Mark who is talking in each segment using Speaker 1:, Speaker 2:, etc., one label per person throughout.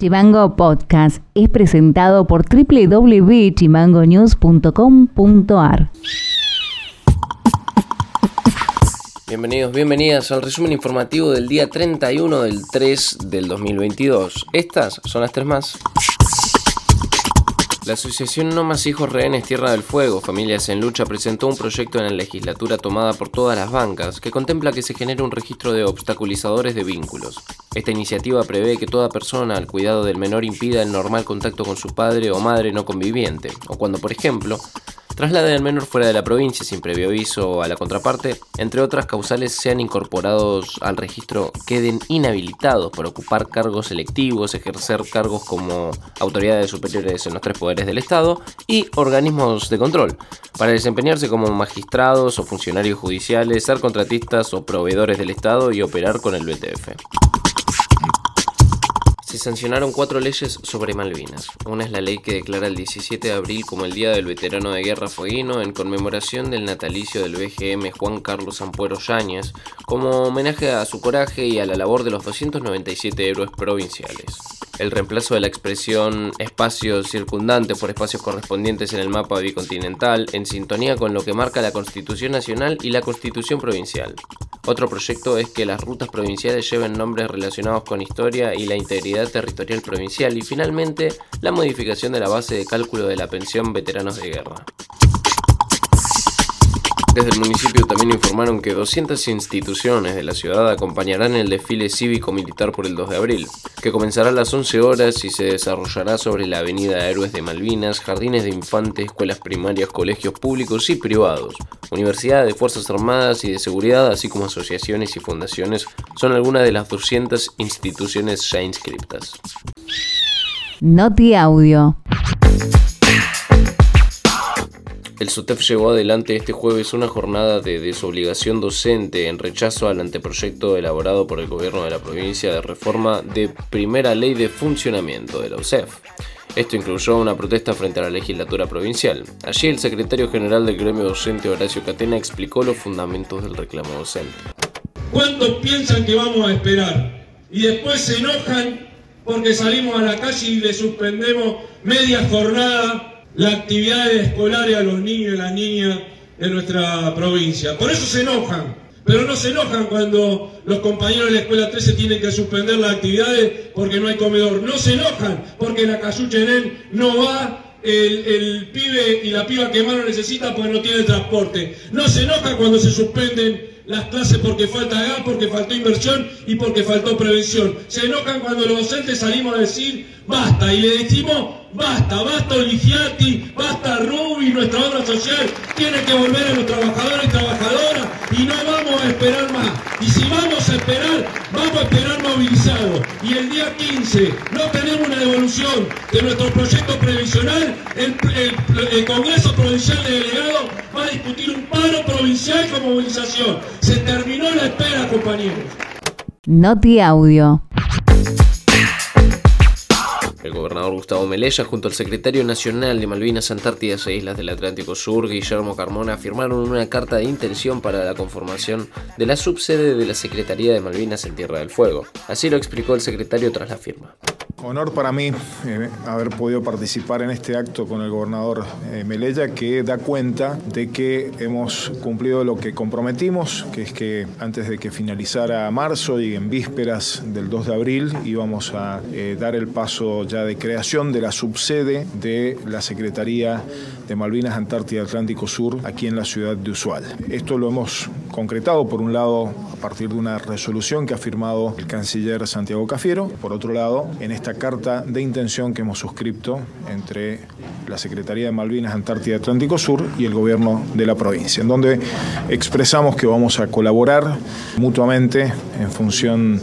Speaker 1: Chimango Podcast es presentado por www.chimangonews.com.ar.
Speaker 2: Bienvenidos, bienvenidas al resumen informativo del día 31 del 3 del 2022. Estas son las tres más. La Asociación No Más Hijos Rehenes Tierra del Fuego, Familias en Lucha, presentó un proyecto en la legislatura tomada por todas las bancas que contempla que se genere un registro de obstaculizadores de vínculos. Esta iniciativa prevé que toda persona al cuidado del menor impida el normal contacto con su padre o madre no conviviente, o cuando, por ejemplo, traslade al menor fuera de la provincia sin previo aviso a la contraparte, entre otras causales sean incorporados al registro queden inhabilitados por ocupar cargos selectivos, ejercer cargos como autoridades superiores en los tres poderes del Estado y organismos de control, para desempeñarse como magistrados o funcionarios judiciales, ser contratistas o proveedores del Estado y operar con el BTF se sancionaron cuatro leyes sobre Malvinas. Una es la ley que declara el 17 de abril como el Día del Veterano de Guerra Fueguino en conmemoración del natalicio del BGM Juan Carlos Ampuero Yáñez, como homenaje a su coraje y a la labor de los 297 héroes provinciales. El reemplazo de la expresión espacio circundante por espacios correspondientes en el mapa bicontinental, en sintonía con lo que marca la Constitución Nacional y la Constitución Provincial. Otro proyecto es que las rutas provinciales lleven nombres relacionados con historia y la integridad territorial provincial y finalmente la modificación de la base de cálculo de la pensión veteranos de guerra. Desde el municipio también informaron que 200 instituciones de la ciudad acompañarán el desfile cívico-militar por el 2 de abril, que comenzará a las 11 horas y se desarrollará sobre la avenida Héroes de Malvinas, jardines de infantes, escuelas primarias, colegios públicos y privados, universidades, fuerzas armadas y de seguridad, así como asociaciones y fundaciones, son algunas de las 200 instituciones ya inscriptas.
Speaker 1: Noti Audio.
Speaker 2: El SUTEF llevó adelante este jueves una jornada de desobligación docente en rechazo al anteproyecto elaborado por el gobierno de la provincia de reforma de primera ley de funcionamiento de la UCEF. Esto incluyó una protesta frente a la legislatura provincial. Allí el secretario general del gremio docente Horacio Catena explicó los fundamentos del reclamo docente.
Speaker 3: ¿Cuántos piensan que vamos a esperar? Y después se enojan porque salimos a la calle y le suspendemos media jornada la actividad escolar a los niños y las niñas de nuestra provincia. Por eso se enojan, pero no se enojan cuando los compañeros de la escuela 13 tienen que suspender las actividades porque no hay comedor. No se enojan porque la Cayuchenén no va el, el, pibe y la piba que más lo necesita porque no tiene transporte. No se enojan cuando se suspenden las clases porque falta gas, porque faltó inversión y porque faltó prevención. Se enojan cuando los docentes salimos a decir basta y le decimos Basta, basta Oligiati, basta Rubi, nuestra obra social tiene que volver a los trabajadores y trabajadoras y no vamos a esperar más. Y si vamos a esperar, vamos a esperar movilizados. Y el día 15 no de nuestro proyecto previsional, el, el Congreso Provincial de Delegados va a discutir un paro provincial con movilización. Se terminó la espera, compañeros.
Speaker 1: Noti Audio.
Speaker 2: El gobernador Gustavo Melella junto al secretario nacional de Malvinas, Antártidas e Islas del Atlántico Sur, Guillermo Carmona, firmaron una carta de intención para la conformación de la subsede de la Secretaría de Malvinas en Tierra del Fuego. Así lo explicó el secretario tras la firma.
Speaker 4: Honor para mí eh, haber podido participar en este acto con el gobernador eh, Melella, que da cuenta de que hemos cumplido lo que comprometimos, que es que antes de que finalizara marzo y en vísperas del 2 de abril íbamos a eh, dar el paso ya de creación de la subsede de la Secretaría de Malvinas, Antártida Atlántico Sur aquí en la ciudad de Usual. Esto lo hemos concretado, por un lado, a partir de una resolución que ha firmado el canciller Santiago Cafiero, por otro lado, en esta carta de intención que hemos suscrito entre la Secretaría de Malvinas, Antártida Atlántico Sur y el gobierno de la provincia, en donde expresamos que vamos a colaborar mutuamente en función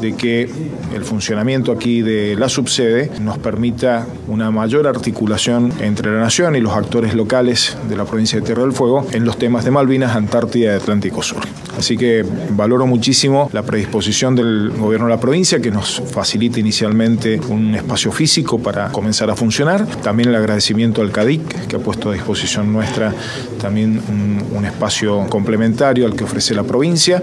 Speaker 4: de que el funcionamiento aquí de la subsede nos permita una mayor articulación entre la nación y los actores locales de la provincia de Tierra del Fuego en los temas de Malvinas, Antártida y Atlántico Así que valoro muchísimo la predisposición del gobierno de la provincia que nos facilita inicialmente un espacio físico para comenzar a funcionar. También el agradecimiento al CADIC que ha puesto a disposición nuestra también un espacio complementario al que ofrece la provincia.